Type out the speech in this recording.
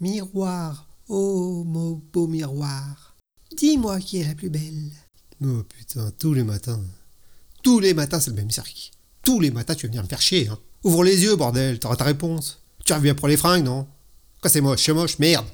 Miroir, oh mon beau miroir, dis-moi qui est la plus belle. Oh putain, tous les matins. Tous les matins, c'est le même cirque. Tous les matins, tu vas venir me faire chier. Hein. Ouvre les yeux, bordel, t'auras ta réponse. Tu reviens pour les fringues, non? Quoi, c'est moche, c'est moche, merde